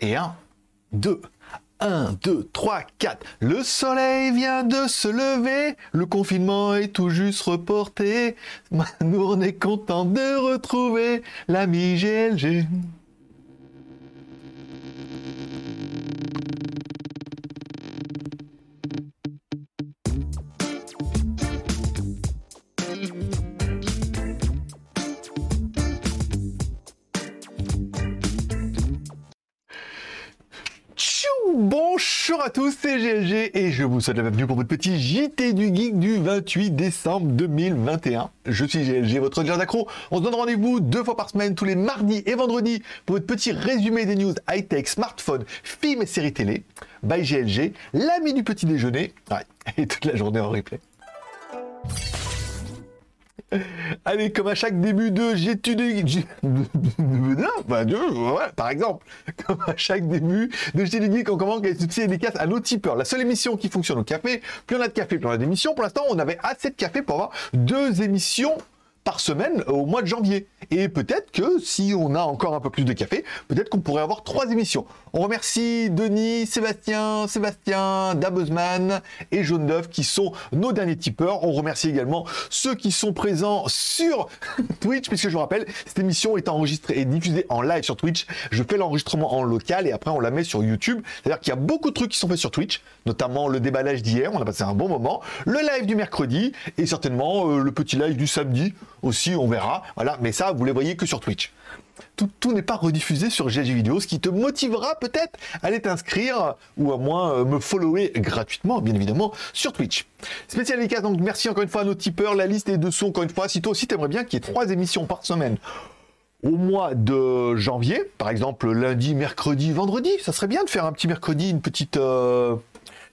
Et 1, 2, 1, 2, 3, 4. Le soleil vient de se lever, le confinement est tout juste reporté. Nous on est content de retrouver l'ami GLG. Bonjour à tous, c'est GLG et je vous souhaite la bienvenue pour votre petit JT du Geek du 28 décembre 2021. Je suis GLG, votre leader d'accro. On se donne rendez-vous deux fois par semaine, tous les mardis et vendredis, pour votre petit résumé des news high-tech, smartphone, films et séries télé. By GLG, l'ami du petit déjeuner, et toute la journée en replay. Allez, comme à chaque début de j'étudie, par exemple, comme à chaque début de j'étudie, on commence des dédicaces à nos tipeurs. La seule émission qui fonctionne au café, plus on a de café, plus on a d'émissions. Pour l'instant, on avait assez de café pour avoir deux émissions par semaine au mois de janvier. Et peut-être que si on a encore un peu plus de café, peut-être qu'on pourrait avoir trois émissions. On remercie Denis, Sébastien, Sébastien, Dabuzman et Jaune d'œuf qui sont nos derniers tipeurs. On remercie également ceux qui sont présents sur Twitch, puisque je vous rappelle, cette émission est enregistrée et diffusée en live sur Twitch. Je fais l'enregistrement en local et après on la met sur YouTube. C'est-à-dire qu'il y a beaucoup de trucs qui sont faits sur Twitch, notamment le déballage d'hier, on a passé un bon moment, le live du mercredi et certainement euh, le petit live du samedi aussi, on verra. Voilà, mais ça, vous les voyez que sur Twitch. Tout, n'est pas rediffusé sur GG Vidéo, ce qui te motivera peut-être à aller t'inscrire ou à moins euh, me follower gratuitement, bien évidemment, sur Twitch. Spécial dédicace, donc merci encore une fois à nos tipeurs. La liste est dessous, encore une fois. Si toi aussi t'aimerais bien qu'il y ait trois émissions par semaine au mois de janvier, par exemple lundi, mercredi, vendredi, ça serait bien de faire un petit mercredi, une petite. Euh,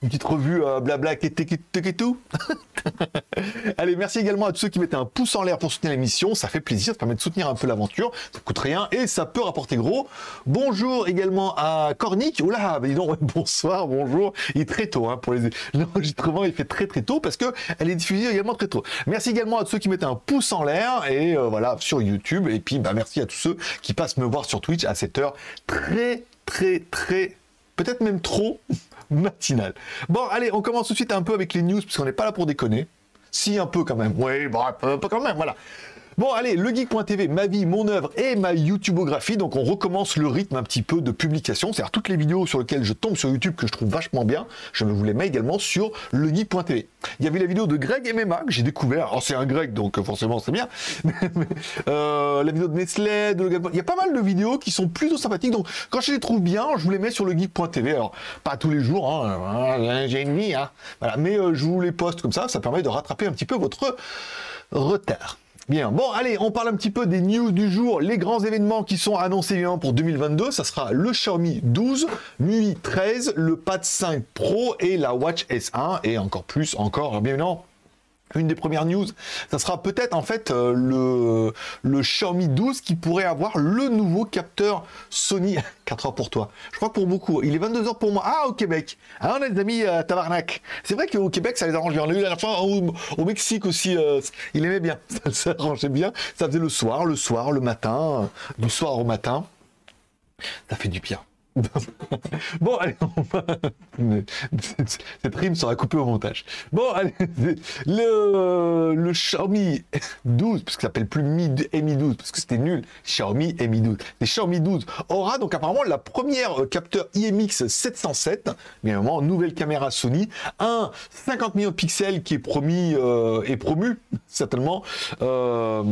une petite revue euh, blabla et tout. Allez, merci également à tous ceux qui mettaient un pouce en l'air pour soutenir l'émission. Ça fait plaisir, ça permet de soutenir un peu l'aventure. Ça coûte rien et ça peut rapporter gros. Bonjour également à Cornic. Oula, bah dis donc, bonsoir, bonjour. Il est très tôt hein, pour les l'enregistrement. Il fait très très tôt parce que elle est diffusée également très tôt. Merci également à tous ceux qui mettaient un pouce en l'air et euh, voilà sur YouTube. Et puis bah merci à tous ceux qui passent me voir sur Twitch à cette heure très très très peut-être même trop matinale. Bon, allez, on commence tout de suite un peu avec les news, puisqu'on n'est pas là pour déconner. Si, un peu quand même. Oui, bon, un peu quand même, voilà. Bon, allez, legeek.tv, ma vie, mon œuvre et ma YouTubeographie. Donc, on recommence le rythme un petit peu de publication. C'est-à-dire toutes les vidéos sur lesquelles je tombe sur YouTube que je trouve vachement bien, je me vous les mets également sur legeek.tv. Il y avait la vidéo de Greg MMA que j'ai découvert. Alors, c'est un Greg, donc forcément, c'est bien. euh, la vidéo de Nestlé, de il y a pas mal de vidéos qui sont plutôt sympathiques. Donc, quand je les trouve bien, je vous les mets sur legeek.tv. Alors, pas tous les jours, hein. j'ai une vie, hein. Voilà. Mais euh, je vous les poste comme ça. Ça permet de rattraper un petit peu votre retard. Bien, bon, allez, on parle un petit peu des news du jour, les grands événements qui sont annoncés pour 2022. Ça sera le Xiaomi 12, MUI 13, le Pad 5 Pro et la Watch S1 et encore plus, encore, bien évidemment, une des premières news, ça sera peut-être en fait euh, le, le Xiaomi 12 qui pourrait avoir le nouveau capteur Sony 4 heures pour toi. Je crois que pour beaucoup, il est 22 heures pour moi. Ah au Québec. Ah on a des amis à Tabarnak. C'est vrai qu'au Québec ça les arrange bien. On l'a eu la fois au, Mexique aussi, euh, il aimait bien. Ça, arrangeait bien. Ça faisait le soir, le soir, le matin, euh, du soir au matin. Ça fait du bien. Bon, allez, cette rime sera coupée au montage. Bon, allez, le, le Xiaomi 12, parce qu'il s'appelle plus Mi, Mi 12, parce que c'était nul, Xiaomi Mi 12. Les Xiaomi 12 aura donc apparemment la première euh, capteur IMX 707, bien évidemment, nouvelle caméra Sony, un 50 millions de pixels qui est promis euh, et promu, certainement, 50 euh,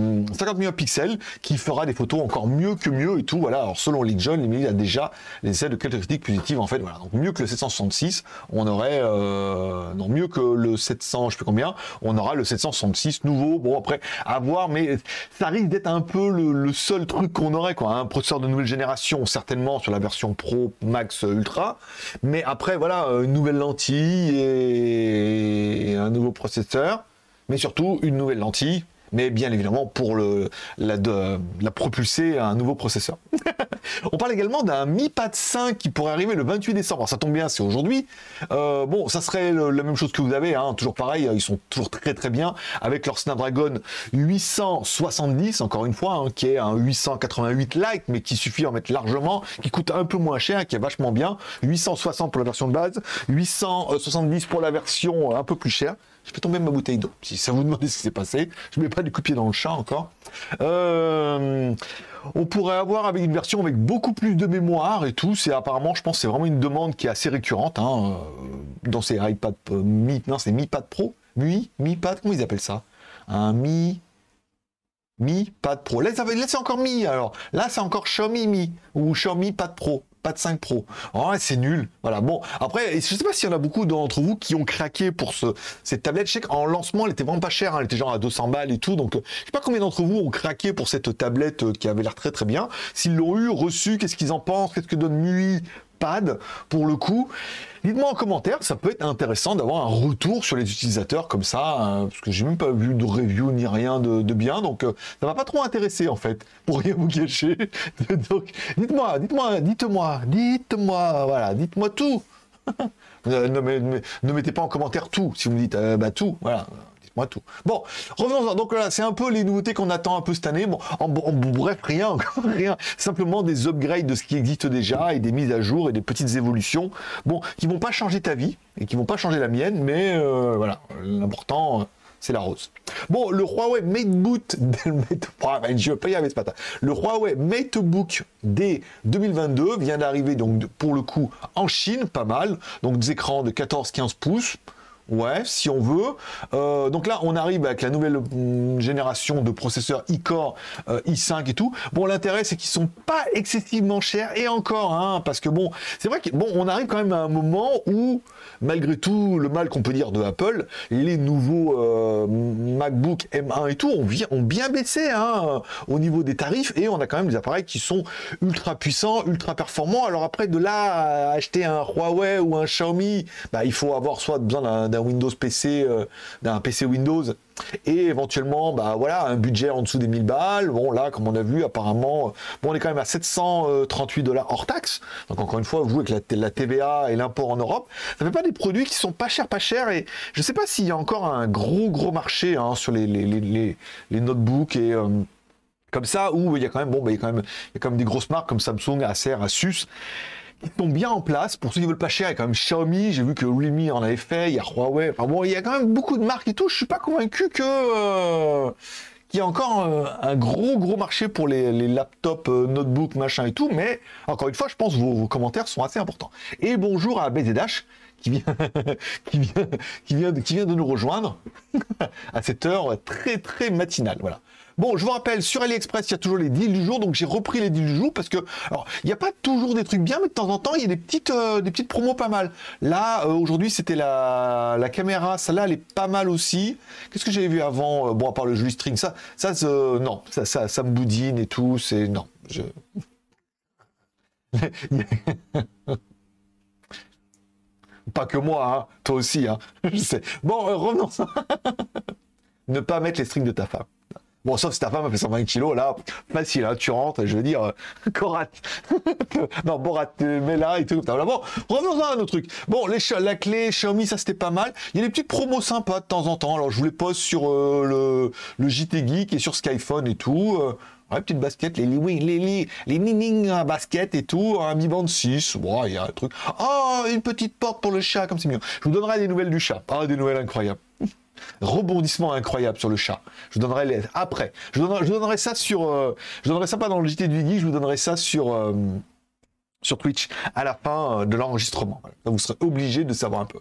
millions de pixels, qui fera des photos encore mieux que mieux et tout, voilà, alors selon les jeunes, il a déjà les de quelques critiques positives en fait. Voilà, donc mieux que le 766, on aurait euh, non mieux que le 700, je sais combien, on aura le 766 nouveau. Bon après à voir, mais ça risque d'être un peu le, seul truc qu'on aurait quoi. Un processeur de nouvelle génération certainement sur la version Pro, Max, Ultra, mais après voilà une nouvelle lentille et un nouveau processeur, mais surtout une nouvelle lentille mais bien évidemment pour la, propulser à un nouveau processeur. On parle également d'un Mi Pad 5 qui pourrait arriver le 28 décembre. ça tombe bien, c'est aujourd'hui. Euh, bon, ça serait la même chose que vous avez, hein, toujours pareil, ils sont toujours très très bien avec leur Snapdragon 870, encore une fois, hein, qui est un 888 Lite, mais qui suffit à en mettre largement, qui coûte un peu moins cher, qui est vachement bien. 860 pour la version de base, 870 pour la version un peu plus chère. Je fais tomber ma bouteille d'eau. Si ça vous demande ce qui s'est passé, je ne mets pas du coup pied dans le chat encore. Euh, on pourrait avoir avec une version avec beaucoup plus de mémoire et tout. C'est apparemment, je pense, c'est vraiment une demande qui est assez récurrente hein, euh, dans ces iPad euh, Mi. Non, c'est Mi Pad Pro, Mi, Mi Pad, comment ils appellent ça? Un Mi. Mi Pad Pro. Là, c'est encore Mi alors. Là, c'est encore Xiaomi Mi ou Xiaomi Pad Pro de 5 Pro. Oh, c'est nul. Voilà. Bon, après, je sais pas s'il y en a beaucoup d'entre vous qui ont craqué pour ce, cette tablette. Je sais qu'en lancement, elle était vraiment pas chère. Hein. Elle était genre à 200 balles et tout. Donc, euh, je sais pas combien d'entre vous ont craqué pour cette tablette euh, qui avait l'air très très bien. S'ils l'ont eu, reçu, qu'est-ce qu'ils en pensent? Qu'est-ce que donne MUI? Pad pour le coup. Dites-moi en commentaire, ça peut être intéressant d'avoir un retour sur les utilisateurs comme ça, hein, parce que j'ai même pas vu de review ni rien de, bien, donc euh, ça m'a pas trop intéressé en fait, pour rien vous cacher. donc dites-moi, dites-moi, dites-moi, dites-moi, voilà, dites-moi tout. ne, mettez pas en commentaire tout, si vous me dites euh, bah tout, voilà tout. Bon, revenons-en. Donc là, c'est un peu les nouveautés qu'on attend un peu cette année. Bon, en, bref, rien, rien. Simplement des upgrades de ce qui existe déjà et des mises à jour et des petites évolutions. Bon, qui vont pas changer ta vie et qui vont pas changer la mienne, mais euh, voilà, l'important. c'est la rose. Bon, le Huawei MateBook, je vais pas y ce matin. Le Huawei MateBook D 2022 vient d'arriver donc pour le coup en Chine, pas mal. Donc des écrans de 14-15 pouces. Ouais, si on veut. Euh, donc là, on arrive avec la nouvelle hum, génération de processeurs e-core, euh, i5 et tout. Bon, l'intérêt, c'est qu'ils sont pas excessivement chers et encore, hein, parce que bon, c'est vrai que bon, on arrive quand même à un moment où, malgré tout le mal qu'on peut dire de Apple, les nouveaux euh, MacBook M1 et tout ont, bien baissé hein, au niveau des tarifs et on a quand même des appareils qui sont ultra puissants, ultra performants. Alors après, de là à acheter un Huawei ou un Xiaomi, bah, il faut avoir soit besoin d'un Windows PC, euh, d'un PC Windows, et éventuellement, bah voilà, un budget en dessous des 1000 balles. Bon, là, comme on a vu, apparemment, bon, on est quand même à 738 dollars hors taxe. Donc, encore une fois, vous, avec la, TVA et l'import en Europe, ça fait pas des produits qui sont pas chers, pas chers. Et je sais pas s'il y a encore un gros, gros marché hein, sur les, les, notebooks et. Euh, comme ça, où il y a quand même, bon, bah, il y a quand même, il y a quand même des grosses marques comme Samsung, Acer, Asus, ils sont bien en place. Pour ceux qui veulent pas cher, il y a quand même Xiaomi, j'ai vu que Realme en avait fait, il y a Huawei. Enfin bon, il y a quand même beaucoup de marques et tout. Je suis pas convaincu que euh, qu'il y a encore euh, un gros gros marché pour les, laptops, euh, notebooks, machin et tout. Mais encore une fois, je pense que vos, commentaires sont assez importants. Et bonjour à BZH qui vient, qui vient, qui vient, qui vient de nous rejoindre à cette heure très très matinale. Voilà. Bon, je vous rappelle, sur AliExpress, il y a toujours les deals du jour, donc j'ai repris les deals du jour parce que, alors, il n'y a pas toujours des trucs bien, mais de temps en temps, il y a des petites, euh, des petites promos pas mal. Là, euh, aujourd'hui, c'était la, la caméra, celle-là, elle est pas mal aussi. Qu'est-ce que j'avais vu avant euh, Bon, à part le Julie String, ça, ça, non, ça, ça, ça me boudine et tout, c'est, non, je... pas que moi, hein, toi aussi, hein, je sais. Bon, revenons. ne pas mettre les strings de ta femme. Bon, sauf si ta femme a fait 120 kilos, là, facile, hein, tu rentres, je veux dire, Korat. non, Borat, mais là et tout. Bon, revenons à un autre truc. Bon, les, la clé Xiaomi, ça c'était pas mal. Il y a des petites promos sympas de temps en temps. Alors, je vous les pose sur euh, le, le, JT Geek et sur Skyphone et tout. Euh, ouais, petite basket, les les les les Nining basket et tout, un Mi Band 6, il y a un truc. Oh, une petite porte pour le chat, comme c'est mieux. Je vous donnerai des nouvelles du chat. Ah, des nouvelles incroyables. Rebondissement incroyable sur le chat. Je vous donnerai les... après. Je donnerai, je donnerai ça sur. Euh, je donnerai ça pas dans le JT du Guy, je vous donnerai ça sur. Euh, sur Twitch à la fin euh, de l'enregistrement. Vous serez obligé de savoir un peu.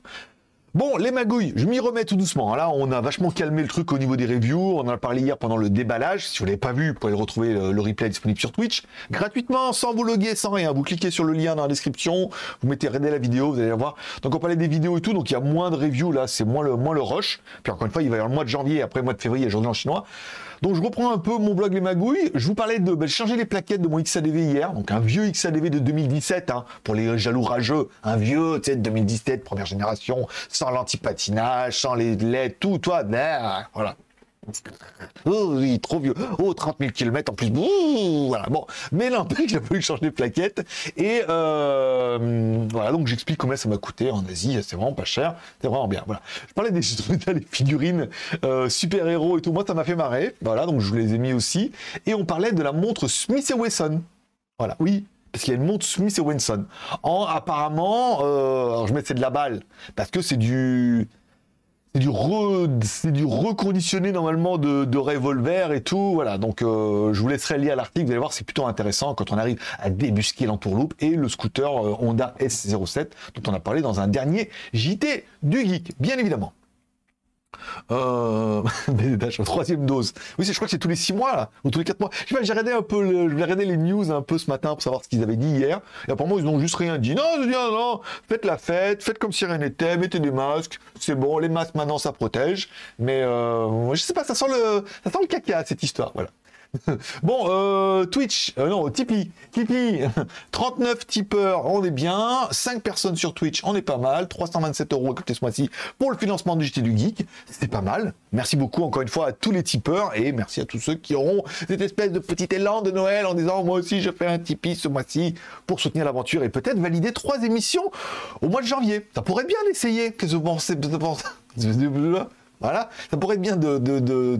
Bon, les magouilles, je m'y remets tout doucement. Là, on a vachement calmé le truc au niveau des reviews. On en a parlé hier pendant le déballage. Si vous l'avez pas vu, vous pouvez le retrouver le, replay disponible sur Twitch. Gratuitement, sans vous loguer, sans rien. Vous cliquez sur le lien dans la description, vous mettez regarder la vidéo, vous allez voir. Donc on parlait des vidéos et tout, donc il y a moins de reviews là, c'est moins le, moins le rush. Puis encore une fois, il va y avoir le mois de janvier, après le mois de février, journée en chinois. Donc je reprends un peu mon blog Les Magouilles. Je vous parlais de ben, changer les plaquettes de mon XADV hier, donc un vieux XADV de 2017, hein, pour les jaloux rageux, un vieux, tu sais, de 2017, première génération, sans l'antipatinage, sans les LED, tout, toi, voilà. Oh oui, trop vieux. Oh, 30 000 km en plus. voilà, bon. Mais n'empêche, j'ai fallu changer de plaquettes. Et euh, voilà, donc j'explique combien ça m'a coûté en Asie. C'est vraiment pas cher. C'est vraiment bien. Voilà. Je parlais des, figurines euh, super-héros et tout. Moi, ça m'a fait marrer. Voilà, donc je les ai mis aussi. Et on parlait de la montre Smith Wesson. Voilà, oui, parce qu'il y a une montre Smith Wesson. En apparemment, euh, alors je mets c'est de la balle parce que c'est du c'est du, re, du reconditionné normalement de, revolver et tout. Voilà, donc euh, je vous laisserai lire l'article, vous allez voir, c'est plutôt intéressant quand on arrive à débusquer l'entourloupe et le scooter euh, Honda S07 dont on a parlé dans un dernier JT du Geek, bien évidemment. Euh, troisième dose. Oui, je crois que c'est tous les six mois, là, ou tous les quatre mois. Je j'ai regardé un peu, le, regardé les news un peu ce matin pour savoir ce qu'ils avaient dit hier. Et apparemment, ils n'ont juste rien dit. Non, non, non, faites la fête, faites comme si rien n'était, mettez des masques, c'est bon, les masques maintenant ça protège. Mais euh, je sais pas, ça sent le, ça sent le caca cette histoire, voilà. bon, euh, Twitch, euh, non, Tipeee, Tipeee, 39 tipeurs, on est bien, 5 personnes sur Twitch, on est pas mal, 327 euros écoutez ce mois-ci pour le financement du JT du Geek, c'est pas mal. Merci beaucoup encore une fois à tous les tipeurs et merci à tous ceux qui auront cette espèce de petit élan de Noël en disant moi aussi je fais un Tipeee ce mois-ci pour soutenir l'aventure et peut-être valider trois émissions au mois de janvier. Ça pourrait bien l'essayer, que je pensez? Voilà, ça pourrait être bien de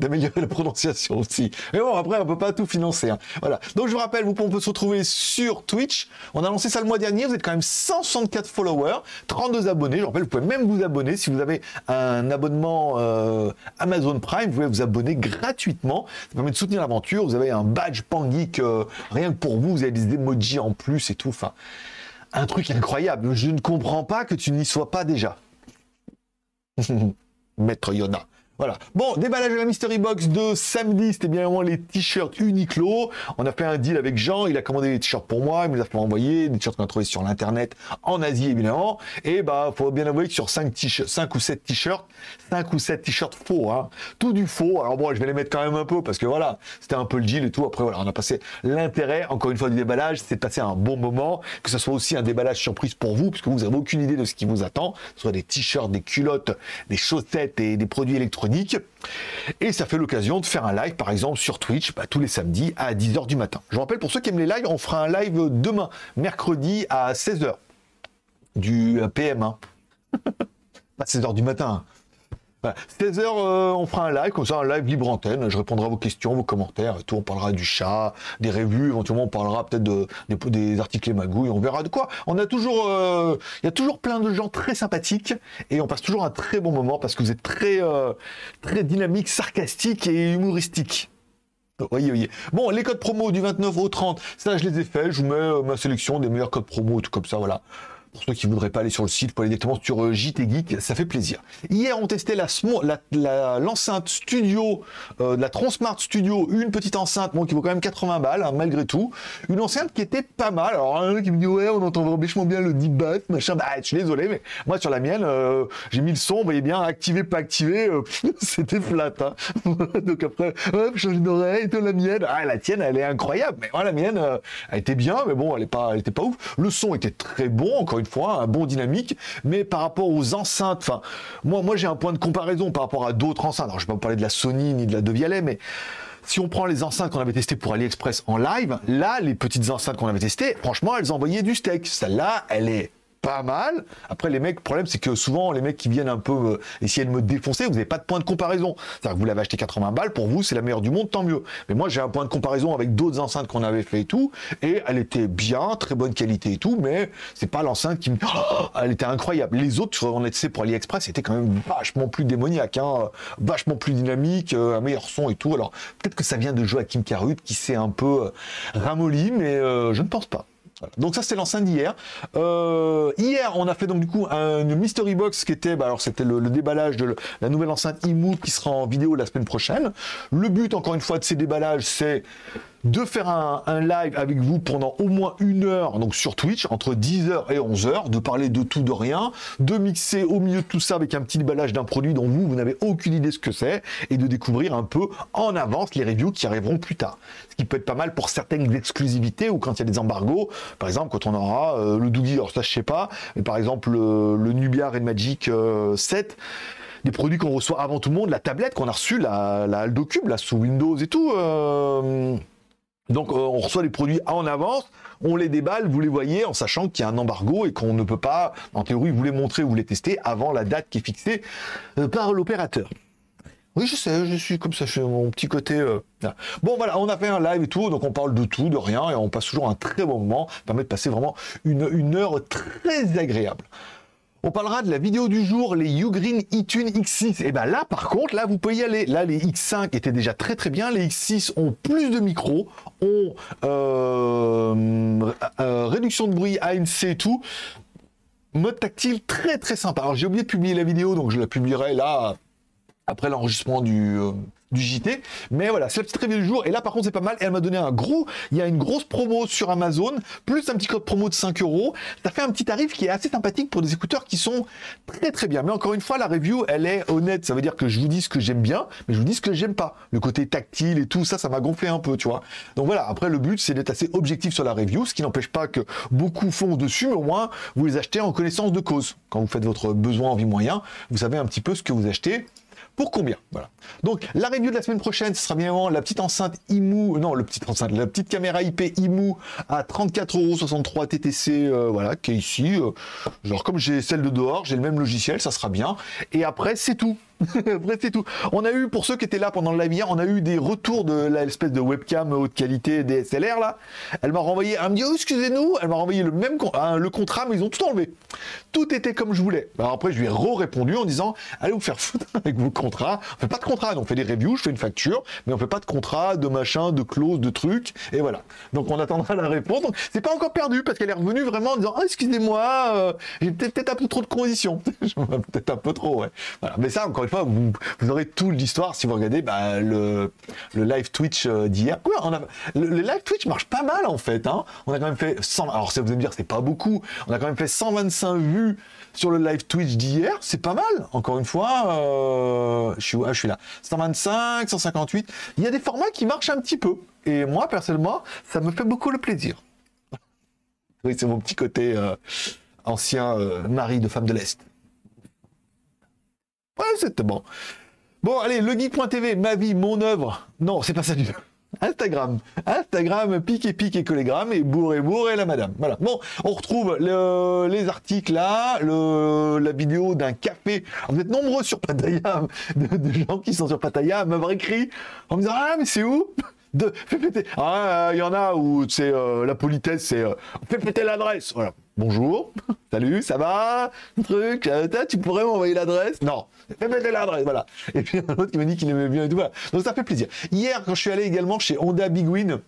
d'améliorer la prononciation aussi. Mais bon, après, on peut pas tout financer. Hein. Voilà. Donc, je vous rappelle, vous, on peut se retrouver sur Twitch. On a lancé ça le mois dernier. Vous êtes quand même 164 followers, 32 abonnés. Je vous rappelle, vous pouvez même vous abonner. Si vous avez un abonnement euh, Amazon Prime, vous pouvez vous abonner gratuitement. Ça permet de soutenir l'aventure. Vous avez un badge Pangeek euh, rien que pour vous. Vous avez des emojis en plus et tout. Enfin, un truc incroyable. Je ne comprends pas que tu n'y sois pas déjà. Maître Yona. Voilà. Bon, déballage de la Mystery Box de samedi, c'était bien vraiment les t-shirts Uniqlo. On a fait un deal avec Jean, il a commandé des t-shirts pour moi, il me les a fait envoyer, des t-shirts qu'on a trouvés sur l'internet, en Asie évidemment. Et bah, faut bien avouer que sur 5, 5 ou 7 t-shirts, 5 ou 7 t-shirts faux, hein. Tout du faux. Alors bon, je vais les mettre quand même un peu parce que voilà, c'était un peu le deal et tout. Après voilà, on a passé l'intérêt, encore une fois, du déballage, c'est de passer un bon moment, que ce soit aussi un déballage surprise pour vous, puisque vous n'avez aucune idée de ce qui vous attend, soit des t-shirts, des culottes, des chaussettes et des produits électroniques et ça fait l'occasion de faire un live, par exemple, sur Twitch, bah, tous les samedis à 10h du matin. Je vous rappelle, pour ceux qui aiment les lives, on fera un live demain, mercredi à 16h, du PM1. Pas 16h du matin. 16h, euh, on fera un live, comme ça, un live libre antenne. Je répondrai à vos questions, vos commentaires et tout. On parlera du chat, des revues, éventuellement, on parlera peut-être de, des, articles et magouilles, on verra de quoi. On a toujours, euh, il y a toujours plein de gens très sympathiques et on passe toujours un très bon moment parce que vous êtes très, euh, très dynamique, sarcastique et humoristique. Voyez, voyez. Bon, les codes promo du 29 au 30, ça je les ai faits. Je vous mets ma sélection des meilleurs codes promo, tout comme ça, voilà. Pour ceux qui voudraient pas aller sur le site, pour aller directement sur euh, JT Geek, ça fait plaisir. Hier, on testait l'enceinte studio, euh, la Transmart Studio, une petite enceinte, bon, qui vaut quand même 80 balles, hein, malgré tout. Une enceinte qui était pas mal. Alors, un qui me dit, ouais, on entend vachement bien le deep bass, machin. Bah, je suis désolé, mais moi, sur la mienne, euh, j'ai mis le son, vous voyez bien, activé, pas activé, c'était flat. Hein. Donc après, hop, changer d'oreille, la mienne. Ah, la tienne, elle est incroyable. Mais la mienne, elle était bien, mais bon, elle est pas, elle était pas ouf. Le son était très bon, encore une fois, un bon dynamique, mais par rapport aux enceintes, enfin, moi, moi j'ai un point de comparaison par rapport à d'autres enceintes. Alors, je ne vais pas vous parler de la Sony ni de la Devialet, mais si on prend les enceintes qu'on avait testées pour AliExpress en live, là, les petites enceintes qu'on avait testées, franchement, elles envoyaient du steak. Celle-là, elle est pas mal. Après, les mecs, le problème, c'est que souvent, les mecs qui viennent un peu euh, essayer de me défoncer, vous n'avez pas de point de comparaison. C'est-à-dire que vous l'avez acheté 80 balles, pour vous, c'est la meilleure du monde, tant mieux. Mais moi, j'ai un point de comparaison avec d'autres enceintes qu'on avait fait et tout, et elle était bien, très bonne qualité et tout, mais c'est pas l'enceinte qui me. Oh, elle était incroyable. Les autres, on était pour AliExpress, c'était quand même vachement plus démoniaque, hein, vachement plus dynamique, euh, un meilleur son et tout. Alors, peut-être que ça vient de Joachim Carut qui s'est un peu euh, ramolli, mais je ne pense pas. Donc ça c'était l'enceinte d'hier. Euh, hier on a fait donc du coup une mystery box qui était, bah, alors c'était le, déballage de la nouvelle enceinte Imout qui sera en vidéo la semaine prochaine. Le but encore une fois de ces déballages c'est de faire un, live avec vous pendant au moins une heure, donc sur Twitch, entre 10h et 11h, de parler de tout, de rien, de mixer au milieu de tout ça avec un petit déballage d'un produit dont vous, vous n'avez aucune idée ce que c'est, et de découvrir un peu en avance les reviews qui arriveront plus tard. Ce qui peut être pas mal pour certaines exclusivités ou quand il y a des embargos, par exemple quand on aura euh, le Doogie, alors ça je sais pas, mais par exemple le, Nubia Red Magic 7, euh, des produits qu'on reçoit avant tout le monde, la tablette qu'on a reçue, la, la Aldo Cube, là, sous Windows et tout. euh, donc euh, on reçoit les produits en avance, on les déballe, vous les voyez, en sachant qu'il y a un embargo et qu'on ne peut pas, en théorie, vous les montrer ou les tester avant la date qui est fixée euh, par l'opérateur. Oui, je sais, je suis comme ça, je suis mon petit côté. euh. Bon, voilà, on a fait un live et tout, donc on parle de tout, de rien, et on passe toujours un très bon moment. Ça permet de passer vraiment une heure très agréable. On parlera de la vidéo du jour, les Ugreen eTune X6. Et ben là, par contre, là, vous pouvez y aller. Là, les X5 étaient déjà très très bien. Les X6 ont plus de micros, ont euh, euh, réduction de bruit, ANC et tout. Mode tactile très très sympa. Alors j'ai oublié de publier la vidéo, donc je la publierai là après l'enregistrement du, euh, du JT. Mais voilà, c'est la petite review du jour. Et là, par contre, c'est pas mal. Elle m'a donné un gros. Il y a une grosse promo sur Amazon, plus un petit code promo de 5 euros. Ça fait un petit tarif qui est assez sympathique pour des écouteurs qui sont très très bien. Mais encore une fois, la review, elle est honnête. Ça veut dire que je vous dis ce que j'aime bien, mais je vous dis ce que j'aime pas. Le côté tactile et tout ça, ça m'a gonflé un peu, tu vois. Donc voilà, après, le but, c'est d'être assez objectif sur la review, ce qui n'empêche pas que beaucoup font dessus, mais au moins, vous les achetez en connaissance de cause. Quand vous faites votre besoin en vie moyen, vous savez un petit peu ce que vous achetez pour combien Voilà. Donc la review de la semaine prochaine, ce sera bien évidemment la petite enceinte IMU, non, le petit enceinte, la petite caméra IP IMU à 34,63€ TTC, euh, voilà, qui est ici. euh, genre comme j'ai celle de dehors, j'ai le même logiciel, ça sera bien. Et après, c'est tout. Après, c'est tout. On a eu, pour ceux qui étaient là pendant le live on a eu des retours de l'espèce de webcam haute qualité DSLR là. Elle m'a renvoyé, elle me dit, oh, excusez-nous, elle m'a renvoyé le même con- hein, le contrat, mais ils ont tout enlevé. Tout était comme je voulais. Alors après, je lui ai re-répondu en disant, allez vous faire foutre avec vos contrats. On fait pas de contrat, on fait des reviews, je fais une facture, mais on fait pas de contrat, de machin, de clause, de trucs, et voilà. Donc on attendra la réponse. C'est pas encore perdu parce qu'elle est revenue vraiment en disant, ah, excusez-moi, euh, j'ai peut-être peut-être un peu trop de conditions. peut-être un peu trop, ouais. Voilà. Mais ça, encore vous, aurez tout l'histoire si vous regardez bah, le, live Twitch euh, d'hier. Le, live Twitch marche pas mal en fait. Hein. On a quand même fait 100. Alors ça vous allez dire, c'est pas beaucoup. On a quand même fait 125 vues sur le live Twitch d'hier. C'est pas mal. Encore une fois, euh, je, suis, ah, je suis là. 125, 158. Il y a des formats qui marchent un petit peu. Et moi, personnellement, ça me fait beaucoup le plaisir. Oui, c'est mon petit côté euh, ancien mari de femme de l'Est. Ouais, c'était bon. Bon, allez, legeek.tv, ma vie, mon œuvre. Non, c'est pas ça du tout. Instagram. Instagram, pique et pique et collégramme et bourre et bourre et la madame. Voilà. Bon, on retrouve le- les articles là, la vidéo d'un café. Vous êtes nombreux sur Pattaya, de, gens qui sont sur Pattaya à m'avoir écrit en me disant Ah, mais c'est où? De, péter. Ah, il y en a où c'est euh, la politesse, c'est euh, fais péter l'adresse. Voilà. Bonjour, salut, ça va Truc, euh, tu pourrais m'envoyer l'adresse Non, fais péter l'adresse, voilà. Et puis un autre qui me dit qu'il aimait bien et tout, voilà. Donc ça fait plaisir. Hier, quand je suis allé également chez Honda Big Win,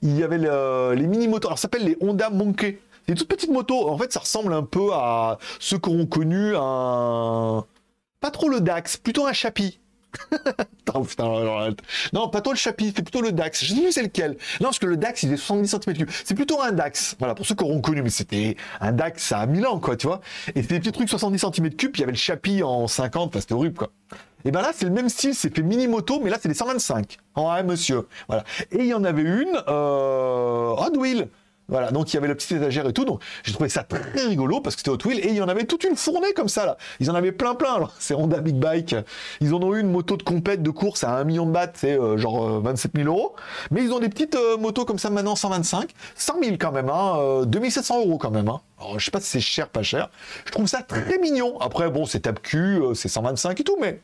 il y avait le- les mini-motos, alors ça s'appelle les Honda Monkey. C'est des toutes petites motos, en fait ça ressemble un peu à ceux qu'auront connu un... Pas trop le Dax, plutôt un Chapi. Non, pas trop le Chapi, c'est plutôt le Dax. Je sais plus c'est lequel. Non, parce que le Dax, il est 70 cm3. C'est plutôt un Dax. Voilà, pour ceux qui auront connu, mais c'était un Dax à Milan, quoi, tu vois. Et c'était des petits trucs 70 cm3, il y avait le Chapi en 50, enfin, c'était horrible, quoi. Et ben là, c'est le même style, c'est fait mini moto, mais là, c'est des 125. En un monsieur. Voilà. Et il y en avait une, euh, Hot Wheel. Voilà, donc il y avait la petite étagère et tout, donc j'ai trouvé ça très rigolo parce que c'était Hot Wheel et il y en avait toute une fournée comme ça là. Ils en avaient plein plein. C'est Honda Big Bike. Ils en ont eu une moto de compète de course à 1 million de bahts, c'est euh, genre euh, 27 000 euros. Mais ils ont des petites euh, motos comme ça maintenant 125, 100 000 quand même, hein, euh, 2700 euros quand même. Hein. Je sais pas si c'est cher, pas cher. Je trouve ça très mignon. Après, bon, c'est tape cul, euh, c'est 125 et tout, mais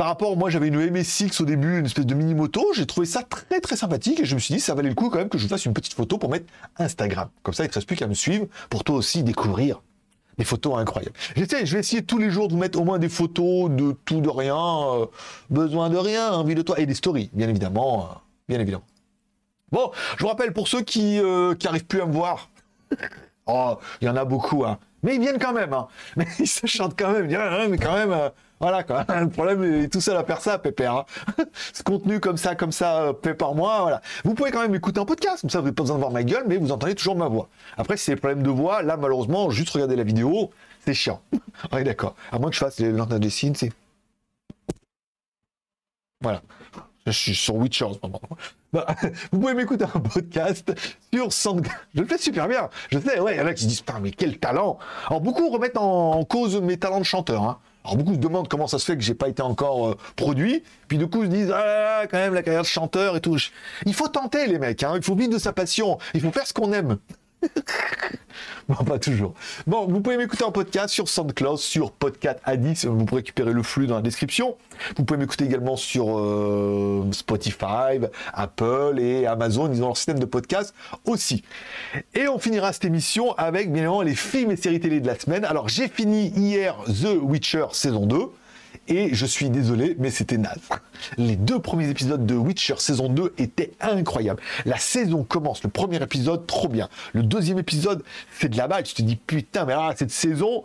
par rapport, moi j'avais une MSX au début, une espèce de mini moto, j'ai trouvé ça très très sympathique et je me suis dit ça valait le coup quand même que je fasse une petite photo pour mettre Instagram. Comme ça, il te reste plus qu'à me suivre pour toi aussi découvrir des photos incroyables. J'essaie, je vais essayer tous les jours de mettre au moins des photos de tout, de rien, euh, besoin de rien, envie de toi et des stories, bien évidemment, euh, bien évidemment. Bon, je vous rappelle pour ceux qui euh, qui arrivent plus à me voir. Oh, il y en a beaucoup, hein. Mais ils viennent quand même, hein. Mais ils se chantent quand même. Ah, mais quand même, euh, voilà, quoi. Le problème, est tout seul à faire ça, Pépère. hein. Ce contenu comme ça, comme ça, euh, fait par moi, voilà. Vous pouvez quand même écouter un podcast, comme ça, vous n'avez pas besoin de voir ma gueule, mais vous entendez toujours ma voix. Après, si c'est des problèmes de voix, là, malheureusement, juste regarder la vidéo, c'est chiant. ouais, d'accord. À moins que je fasse les lanternes des signes, c'est. Voilà. Je suis sur Witcher en ce moment. Bah, vous pouvez m'écouter un podcast sur SoundCloud. Je le fais super bien. Je sais, ouais, il y en a qui se disent, putain, mais quel talent. Alors, beaucoup remettent en, en cause mes talents de chanteur. Hein. Alors beaucoup se demandent comment ça se fait que j'ai pas été encore euh, produit. Puis du coup, ils se disent ah quand même la carrière de chanteur et tout. Il faut tenter les mecs. Hein. Il faut vivre de sa passion. Il faut faire ce qu'on aime. bon, pas toujours. Bon, vous pouvez m'écouter en podcast sur SoundCloud, sur Podcast Addis. Vous pouvez récupérer le flux dans la description. Vous pouvez m'écouter également sur euh, Spotify, Apple et Amazon. Ils ont leur système de podcast aussi. Et on finira cette émission avec, bien évidemment, les films et séries télé de la semaine. Alors, j'ai fini hier The Witcher saison 2. Et je suis désolé, mais c'était naze. Les deux premiers épisodes de Witcher saison 2 étaient incroyables. La saison commence, le premier épisode, trop bien. Le deuxième épisode, c'est de la balle. Tu te dis, putain, mais là, cette saison,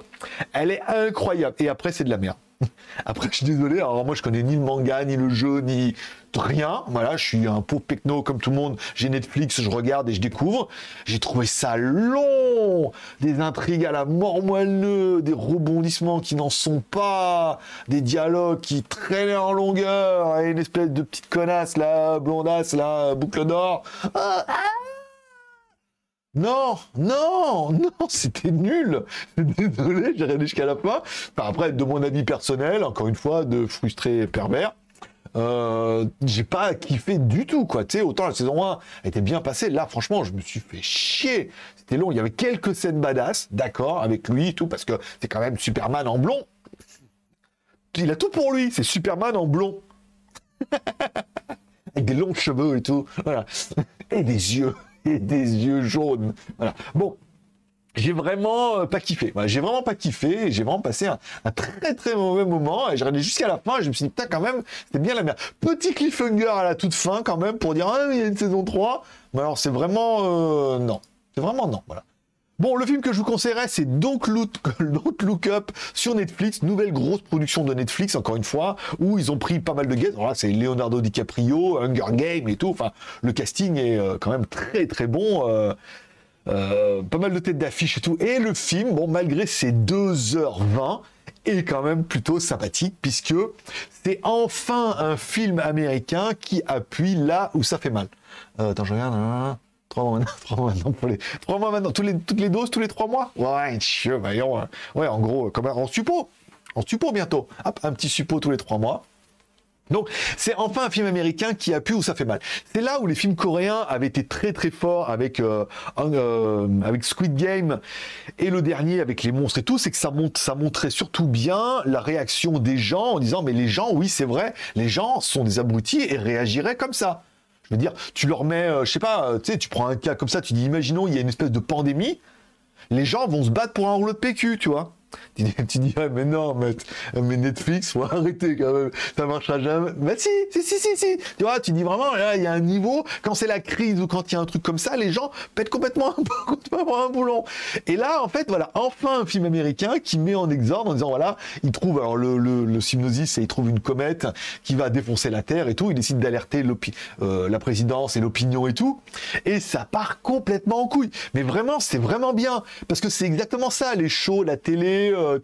elle est incroyable. Et après, c'est de la merde. Après, je suis désolé, alors moi je connais ni le manga, ni le jeu, ni rien. Voilà, je suis un pauvre pecno comme tout le monde. J'ai Netflix, je regarde et je découvre. J'ai trouvé ça long, des intrigues à la mort moelleux, des rebondissements qui n'en sont pas, des dialogues qui traînaient en longueur, et une espèce de petite connasse là, blondasse là, boucle d'or. Ah, ah non, non, non, c'était nul. Désolé, j'ai regardé jusqu'à la fin. Après, de mon avis personnel, encore une fois, de frustré pervers, euh, j'ai pas kiffé du tout, quoi. Tu sais, autant la saison 1 était bien passée, là, franchement, je me suis fait chier. C'était long, il y avait quelques scènes badass, d'accord, avec lui tout, parce que c'est quand même Superman en blond. Il a tout pour lui, c'est Superman en blond. avec des longs cheveux et tout. Et des yeux des yeux jaunes. Voilà. Bon, j'ai vraiment euh, pas kiffé. j'ai vraiment pas kiffé. J'ai vraiment passé un, très très mauvais moment. Et j'ai regardé jusqu'à la fin. Et je me suis dit, putain, quand même, c'était bien la merde. Petit cliffhanger à la toute fin, quand même, pour dire, ah, il y a une saison 3. Mais alors, c'est vraiment. Euh, non. C'est vraiment non. Voilà. Bon, le film que je vous conseillerais, c'est Don't Look, Look Up sur Netflix, nouvelle grosse production de Netflix, encore une fois, où ils ont pris pas mal de guests. Alors là, c'est Leonardo DiCaprio, Hunger Game et tout. Enfin, le casting est euh, quand même très très bon. Euh, euh, pas mal de têtes d'affiche et tout. Et le film, bon, malgré ses 2h20, est quand même plutôt sympathique, puisque c'est enfin un film américain qui appuie là où ça fait mal. attends, je regarde. Hein. Trois mois maintenant, pour les. Trois mois maintenant, toutes les doses tous les trois mois? Ouais, voyons. Hein. Ouais, en gros, comme en suppôt. En suppôt bientôt. Hop, un petit suppôt tous les trois mois. Donc, c'est enfin un film américain qui a pu où ça fait mal. C'est là où les films coréens avaient été très très forts avec euh, euh, avec Squid Game et le dernier avec les monstres et tout, c'est que ça montre ça montrait surtout bien la réaction des gens en disant mais les gens, oui c'est vrai, les gens sont des abrutis et réagiraient comme ça. Je veux dire, tu leur mets, euh, je sais pas, euh, tu sais, tu prends un cas comme ça, tu dis, imaginons, il y a une espèce de pandémie, les gens vont se battre pour un rouleau de PQ, tu vois. Tu, dis, ah, mais non, mais, mais, Netflix, faut arrêter quand même, ça marchera jamais. Mais si, si, si, si. Tu vois, tu dis vraiment, il y a un niveau, quand c'est la crise ou quand il y a un truc comme ça, les gens pètent complètement un, un boulon. Et là, en fait, voilà, enfin un film américain qui met en exorde en disant, voilà, il trouve, alors le, le, le c'est il trouve une comète qui va défoncer la Terre et tout, il décide d'alerter euh, la présidence et l'opinion et tout, et ça part complètement en couille. Mais vraiment, c'est vraiment bien, parce que c'est exactement ça, les shows, la télé, euh,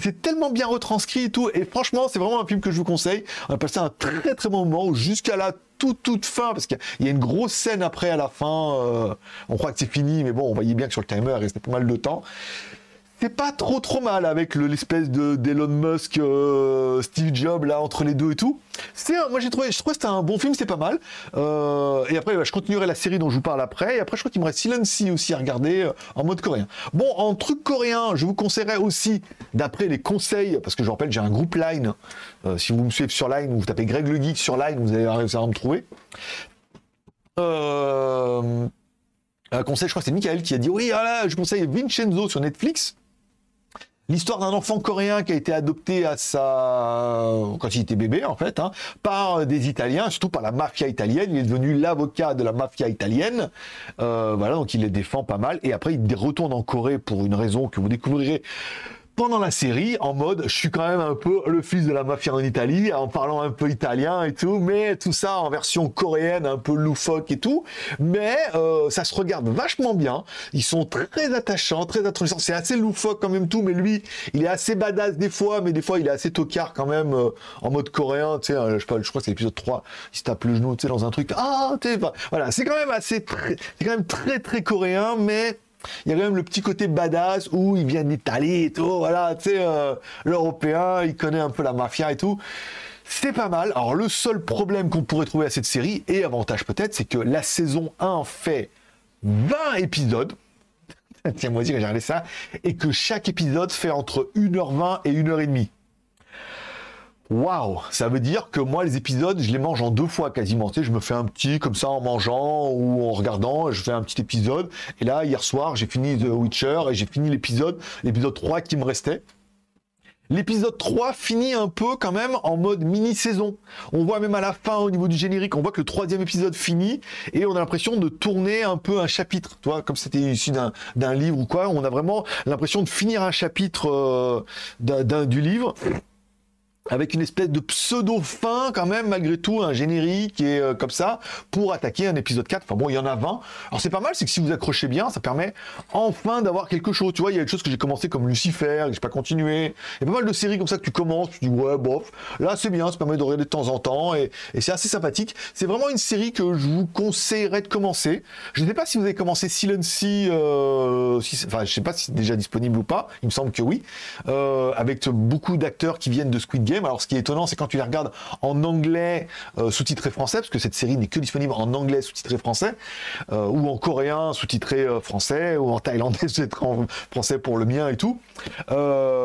c'est tellement bien retranscrit et tout. Et franchement, c'est vraiment un film que je vous conseille. On a passé un très très bon moment jusqu'à la toute toute fin parce qu'il y a une grosse scène après à la fin. Euh, on croit que c'est fini, mais bon, on voyait bien que sur le timer, il restait pas mal de temps c'est pas trop trop mal avec l'espèce de d'Elon Musk, euh, Steve Jobs là entre les deux et tout. C'est moi j'ai trouvé, je trouve que c'était un bon film, c'est pas mal. Euh, et après, je continuerai la série dont je vous parle après. Et après, je crois qu'il me reste Sea aussi à regarder euh, en mode coréen. Bon, en truc coréen, je vous conseillerais aussi, d'après les conseils, parce que je rappelle, j'ai un groupe Line. si vous me suivez sur Line, vous tapez Greg le Geek sur Line, vous allez réussir à me trouver. un conseil, je crois que c'est Michael qui a dit oui, voilà, je conseille Vincenzo sur Netflix. L'histoire d'un enfant coréen qui a été adopté à sa quand il était bébé en fait hein, par des Italiens, surtout par la mafia italienne. Il est devenu l'avocat de la mafia italienne. Euh, voilà, donc il les défend pas mal. Et après, il retourne en Corée pour une raison que vous découvrirez pendant la série en mode je suis quand même un peu le fils de la mafia en Italie en parlant un peu italien et tout mais tout ça en version coréenne un peu loufoque et tout. Mais euh, ça se regarde vachement bien. Ils sont très attachants très attachants c'est assez loufoque quand même tout mais lui il est assez badass des fois mais des fois il est assez tocard quand même euh, en mode coréen tu sais euh, je, pas, je crois que c'est l'épisode 3 il se tape le genou tu sais dans un truc. Ah tu sais voilà c'est quand même assez c'est quand même très très coréen mais il y a quand même le petit côté badass où il vient d'Italie et tout, voilà, tu sais, euh, l'Européen, il connaît un peu la mafia et tout. C'est pas mal. Alors le seul problème qu'on pourrait trouver à cette série, et avantage peut-être, c'est que la saison 1 fait 20 épisodes. Tiens, moi j'ai regardé ça. Et que chaque épisode fait entre 1h20 et 1h30. Waouh Ça veut dire que moi, les épisodes, je les mange en deux fois quasiment. Tu sais, je me fais un petit comme ça en mangeant ou en regardant, je fais un petit épisode. Et là, hier soir, j'ai fini The Witcher et j'ai fini l'épisode, l'épisode 3 qui me restait. L'épisode 3 finit un peu quand même en mode mini-saison. On voit même à la fin au niveau du générique, on voit que le troisième épisode finit et on a l'impression de tourner un peu un chapitre. Tu vois, comme c'était issu d'un livre ou quoi, on a vraiment l'impression de finir un chapitre euh, d'un du livre avec une espèce de pseudo-fin quand même, malgré tout, un générique et euh, comme ça, pour attaquer un épisode 4. Enfin bon, il y en a 20. Alors c'est pas mal, c'est que si vous accrochez bien, ça permet enfin d'avoir quelque chose. Tu vois, il y a des choses que j'ai commencé comme Lucifer, que j'ai pas continué. Il y a pas mal de séries comme ça que tu commences, tu dis ouais, bof. Là, c'est bien, ça permet de regarder de temps en temps et, c'est assez sympathique. C'est vraiment une série que je vous conseillerais de commencer. Je ne sais pas si vous avez commencé Silency, euh, si, enfin, je sais pas si c'est déjà disponible ou pas. Il me semble que oui. Euh, avec beaucoup d'acteurs qui viennent de Squid Game. Alors, ce qui est étonnant, c'est quand tu les regardes en anglais euh, sous-titré français, parce que cette série n'est que disponible en anglais sous-titré français, euh, ou en coréen sous-titré euh, français, ou en thaïlandais sous-titré français pour le mien et tout.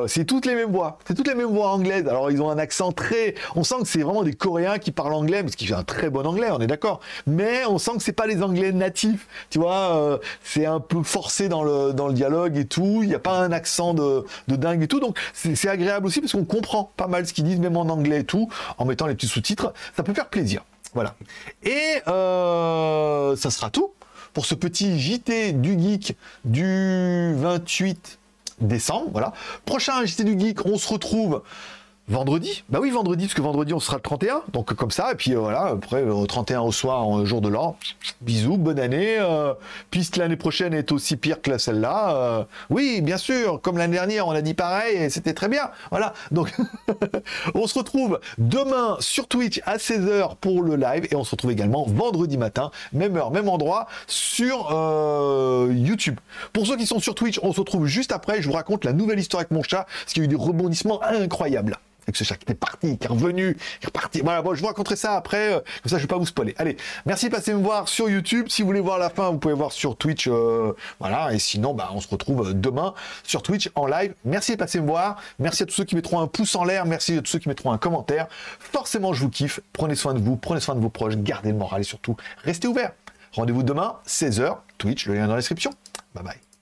c'est toutes les mêmes voix. C'est toutes les mêmes voix anglaises. Alors, ils ont un accent très. On sent que c'est vraiment des Coréens qui parlent anglais, parce qu'ils font un très bon anglais, on est d'accord. Mais on sent que c'est pas les anglais natifs. Tu vois, c'est un peu forcé dans le, dans le dialogue et tout. Il n'y a pas un accent de, de dingue et tout. Donc, c'est agréable aussi parce qu'on comprend pas mal ce qu'ils disent, même en anglais et tout, en mettant les petits sous-titres. Ça peut faire plaisir. Voilà. Et euh, ça sera tout pour ce petit JT du Geek du 28 décembre. Voilà. Prochain JT du Geek, on se retrouve Vendredi Bah oui, vendredi, parce que vendredi, on sera le 31. Donc, comme ça. Et puis, euh, voilà, après, au 31 au soir, en jour de l'an. Bisous, bonne année. Euh, puisque l'année prochaine est aussi pire que celle-là. Euh, oui, bien sûr. Comme l'année dernière, on a dit pareil et c'était très bien. Voilà. Donc, on se retrouve demain sur Twitch à 16h pour le live. Et on se retrouve également vendredi matin, même heure, même endroit, sur YouTube. Pour ceux qui sont sur Twitch, on se retrouve juste après. Je vous raconte la nouvelle histoire avec mon chat, parce qu'il y a eu des rebondissements incroyables avec ce chat qui était parti, qui est revenu, qui est reparti. Voilà, bon, je vous raconterai ça après, euh, comme ça je vais pas vous spoiler. Allez, merci de passer me voir sur YouTube. Si vous voulez voir la fin, vous pouvez voir sur Twitch. Euh, voilà, et sinon, bah, on se retrouve euh, demain sur Twitch en live. Merci de passer me voir. Merci à tous ceux qui mettront un pouce en l'air. Merci à tous ceux qui mettront un commentaire. Forcément, je vous kiffe. Prenez soin de vous, prenez soin de vos proches, gardez le moral et surtout, restez ouverts. Rendez-vous demain, 16h, Twitch, le lien dans la description. Bye bye.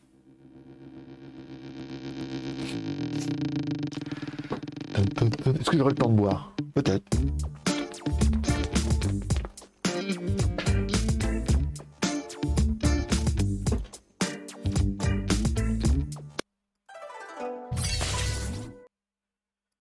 Est-ce que j'aurai le temps de boire? Peut-être.